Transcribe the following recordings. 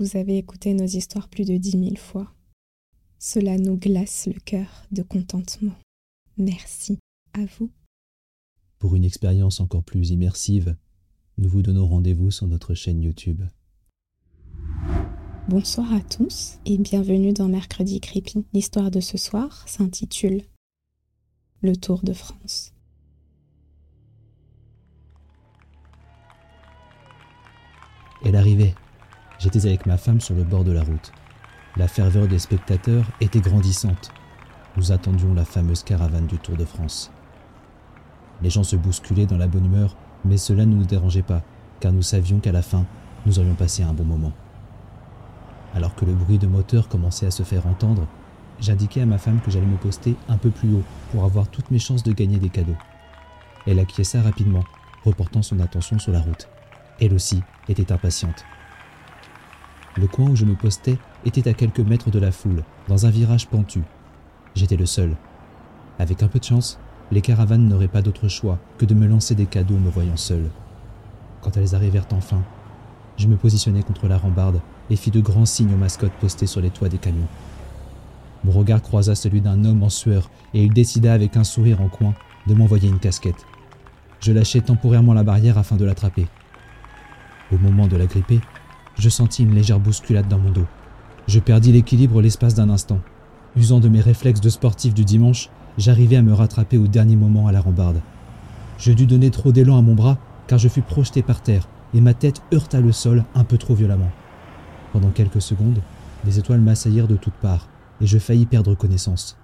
Vous avez écouté nos histoires plus de dix mille fois. Cela nous glace le cœur de contentement. Merci à vous. Pour une expérience encore plus immersive, nous vous donnons rendez-vous sur notre chaîne YouTube. Bonsoir à tous et bienvenue dans Mercredi Creepy. L'histoire de ce soir s'intitule Le Tour de France. Elle arrivait. J'étais avec ma femme sur le bord de la route. La ferveur des spectateurs était grandissante. Nous attendions la fameuse caravane du Tour de France. Les gens se bousculaient dans la bonne humeur, mais cela ne nous dérangeait pas, car nous savions qu'à la fin, nous aurions passé un bon moment. Alors que le bruit de moteur commençait à se faire entendre, j'indiquai à ma femme que j'allais me poster un peu plus haut pour avoir toutes mes chances de gagner des cadeaux. Elle acquiesça rapidement, reportant son attention sur la route. Elle aussi était impatiente. Le coin où je me postais était à quelques mètres de la foule, dans un virage pentu. J'étais le seul. Avec un peu de chance, les caravanes n'auraient pas d'autre choix que de me lancer des cadeaux me voyant seul. Quand elles arrivèrent enfin, je me positionnai contre la rambarde et fis de grands signes aux mascottes postées sur les toits des camions. Mon regard croisa celui d'un homme en sueur et il décida avec un sourire en coin de m'envoyer une casquette. Je lâchai temporairement la barrière afin de l'attraper. Au moment de la gripper, je sentis une légère bousculade dans mon dos. Je perdis l'équilibre l'espace d'un instant. Usant de mes réflexes de sportif du dimanche, j'arrivai à me rattraper au dernier moment à la rambarde. Je dus donner trop d'élan à mon bras car je fus projeté par terre et ma tête heurta le sol un peu trop violemment. Pendant quelques secondes, les étoiles m'assaillirent de toutes parts et je faillis perdre connaissance.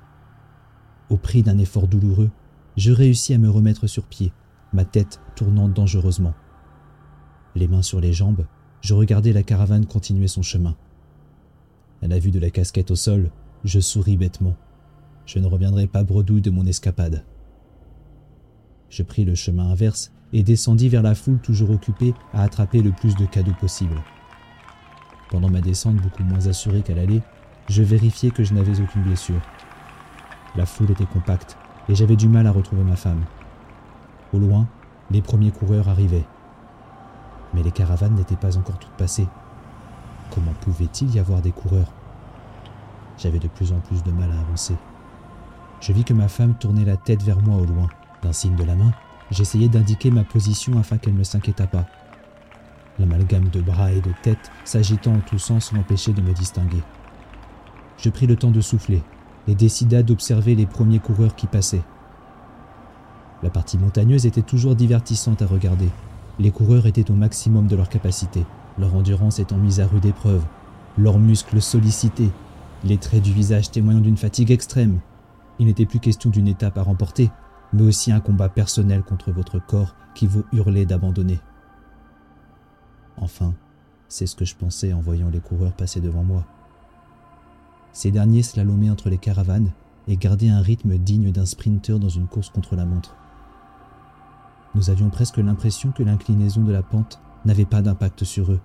Au prix d'un effort douloureux, je réussis à me remettre sur pied, ma tête tournant dangereusement. Les mains sur les jambes, je regardais la caravane continuer son chemin. À la vue de la casquette au sol, je souris bêtement. Je ne reviendrai pas bredouille de mon escapade. Je pris le chemin inverse et descendis vers la foule toujours occupée à attraper le plus de cadeaux possible. Pendant ma descente beaucoup moins assurée qu'à l'aller, je vérifiai que je n'avais aucune blessure. La foule était compacte et j'avais du mal à retrouver ma femme. Au loin, les premiers coureurs arrivaient. Mais les caravanes n'étaient pas encore toutes passées. Comment pouvait-il y avoir des coureurs? J'avais de plus en plus de mal à avancer. Je vis que ma femme tournait la tête vers moi au loin. D'un signe de la main, j'essayais d'indiquer ma position afin qu'elle ne s'inquiétât pas. L'amalgame de bras et de tête s'agitant en tous sens m'empêchait de me distinguer. Je pris le temps de souffler et décida d'observer les premiers coureurs qui passaient. La partie montagneuse était toujours divertissante à regarder. Les coureurs étaient au maximum de leur capacité, leur endurance étant mise à rude épreuve, leurs muscles sollicités, les traits du visage témoignant d'une fatigue extrême. Il n'était plus question d'une étape à remporter, mais aussi un combat personnel contre votre corps qui vous hurlait d'abandonner. Enfin, c'est ce que je pensais en voyant les coureurs passer devant moi. Ces derniers slalomaient entre les caravanes et gardaient un rythme digne d'un sprinter dans une course contre la montre. Nous avions presque l'impression que l'inclinaison de la pente n'avait pas d'impact sur eux.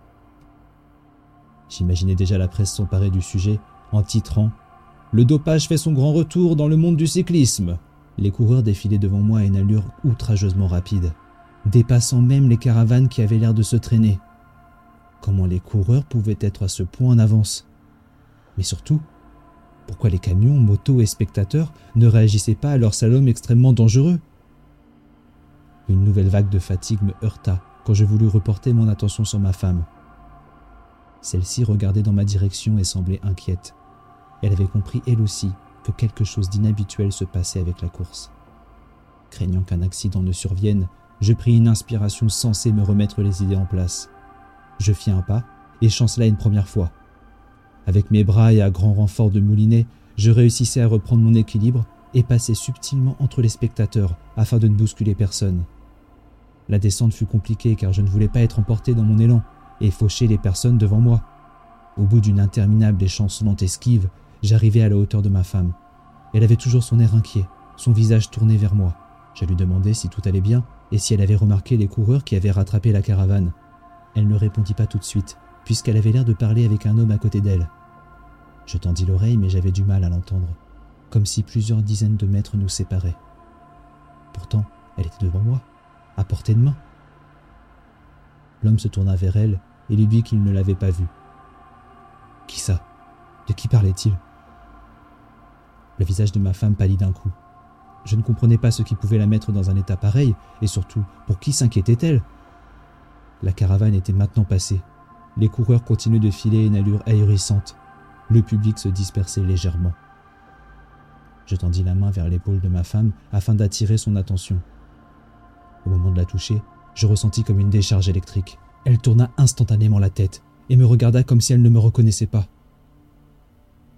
J'imaginais déjà la presse s'emparer du sujet en titrant Le dopage fait son grand retour dans le monde du cyclisme. Les coureurs défilaient devant moi à une allure outrageusement rapide, dépassant même les caravanes qui avaient l'air de se traîner. Comment les coureurs pouvaient être à ce point en avance? Mais surtout, pourquoi les camions, motos et spectateurs ne réagissaient pas à leur slalom extrêmement dangereux? Une nouvelle vague de fatigue me heurta quand je voulus reporter mon attention sur ma femme. Celle-ci regardait dans ma direction et semblait inquiète. Elle avait compris elle aussi que quelque chose d'inhabituel se passait avec la course. Craignant qu'un accident ne survienne, je pris une inspiration censée me remettre les idées en place. Je fis un pas et chancela une première fois. Avec mes bras et à grand renfort de moulinet, je réussissais à reprendre mon équilibre et passer subtilement entre les spectateurs afin de ne bousculer personne. La descente fut compliquée car je ne voulais pas être emporté dans mon élan et faucher les personnes devant moi. Au bout d'une interminable et chancelante esquive, j'arrivai à la hauteur de ma femme. Elle avait toujours son air inquiet, son visage tourné vers moi. Je lui demandai si tout allait bien et si elle avait remarqué les coureurs qui avaient rattrapé la caravane. Elle ne répondit pas tout de suite, puisqu'elle avait l'air de parler avec un homme à côté d'elle. Je tendis l'oreille, mais j'avais du mal à l'entendre, comme si plusieurs dizaines de mètres nous séparaient. Pourtant, elle était devant moi, à portée de main. L'homme se tourna vers elle et lui dit qu'il ne l'avait pas vue. Qui ça? De qui parlait-il? Le visage de ma femme pâlit d'un coup. Je ne comprenais pas ce qui pouvait la mettre dans un état pareil, et surtout, pour qui s'inquiétait-elle? La caravane était maintenant passée. Les coureurs continuaient de filer une allure ahurissante. Le public se dispersait légèrement. Je tendis la main vers l'épaule de ma femme afin d'attirer son attention. Au moment de la toucher, je ressentis comme une décharge électrique. Elle tourna instantanément la tête et me regarda comme si elle ne me reconnaissait pas.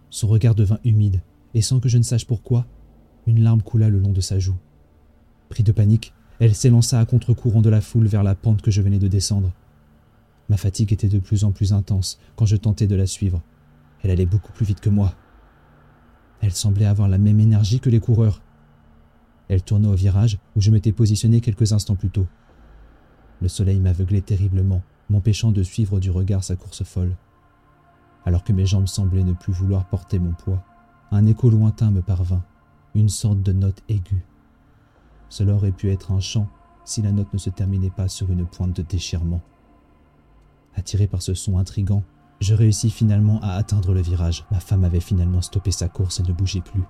Son regard devint humide, et sans que je ne sache pourquoi, une larme coula le long de sa joue. Pris de panique, elle s'élança à contre-courant de la foule vers la pente que je venais de descendre. Ma fatigue était de plus en plus intense quand je tentais de la suivre. Elle allait beaucoup plus vite que moi. Elle semblait avoir la même énergie que les coureurs. Elle tourna au virage où je m'étais positionné quelques instants plus tôt. Le soleil m'aveuglait terriblement, m'empêchant de suivre du regard sa course folle. Alors que mes jambes semblaient ne plus vouloir porter mon poids, un écho lointain me parvint, une sorte de note aiguë. Cela aurait pu être un chant si la note ne se terminait pas sur une pointe de déchirement. Attiré par ce son intrigant, je réussis finalement à atteindre le virage. Ma femme avait finalement stoppé sa course et ne bougeait plus.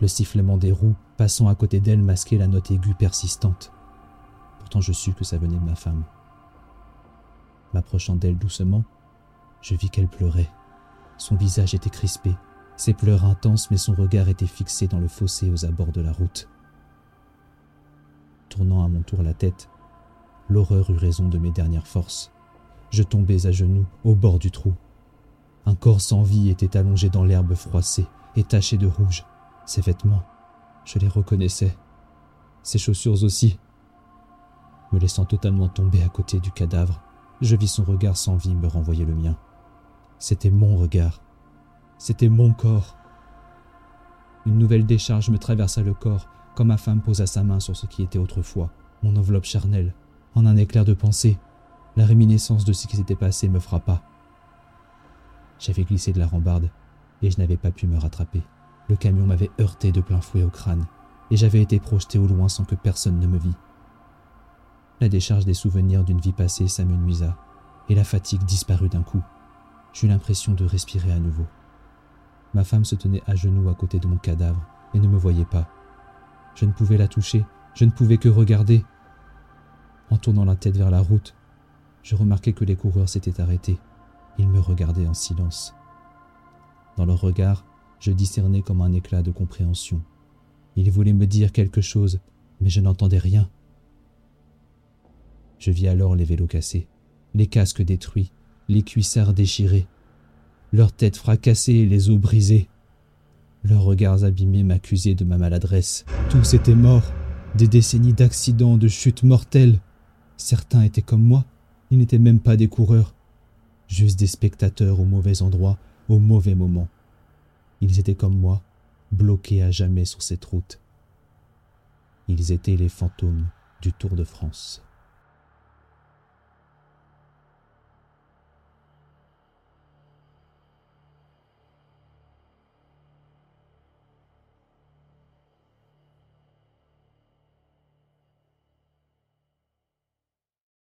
Le sifflement des roues passant à côté d'elle masquait la note aiguë persistante. Pourtant je sus que ça venait de ma femme. M'approchant d'elle doucement, je vis qu'elle pleurait. Son visage était crispé, ses pleurs intenses, mais son regard était fixé dans le fossé aux abords de la route. Tournant à mon tour la tête, l'horreur eut raison de mes dernières forces je tombais à genoux au bord du trou. Un corps sans vie était allongé dans l'herbe froissée et taché de rouge. Ses vêtements, je les reconnaissais. Ses chaussures aussi. Me laissant totalement tomber à côté du cadavre, je vis son regard sans vie me renvoyer le mien. C'était mon regard. C'était mon corps. Une nouvelle décharge me traversa le corps quand ma femme posa sa main sur ce qui était autrefois mon enveloppe charnelle. En un éclair de pensée, la réminiscence de ce qui s'était passé me frappa. J'avais glissé de la rambarde et je n'avais pas pu me rattraper. Le camion m'avait heurté de plein fouet au crâne et j'avais été projeté au loin sans que personne ne me vît. La décharge des souvenirs d'une vie passée s'amenuisa et la fatigue disparut d'un coup. J'eus l'impression de respirer à nouveau. Ma femme se tenait à genoux à côté de mon cadavre et ne me voyait pas. Je ne pouvais la toucher, je ne pouvais que regarder. En tournant la tête vers la route, je remarquai que les coureurs s'étaient arrêtés. Ils me regardaient en silence. Dans leur regard, je discernais comme un éclat de compréhension. Ils voulaient me dire quelque chose, mais je n'entendais rien. Je vis alors les vélos cassés, les casques détruits, les cuissards déchirés, leurs têtes fracassées et les os brisés. Leurs regards abîmés m'accusaient de ma maladresse. Tous étaient morts, des décennies d'accidents, de chutes mortelles. Certains étaient comme moi, ils n'étaient même pas des coureurs, juste des spectateurs au mauvais endroit, au mauvais moment. Ils étaient comme moi, bloqués à jamais sur cette route. Ils étaient les fantômes du Tour de France.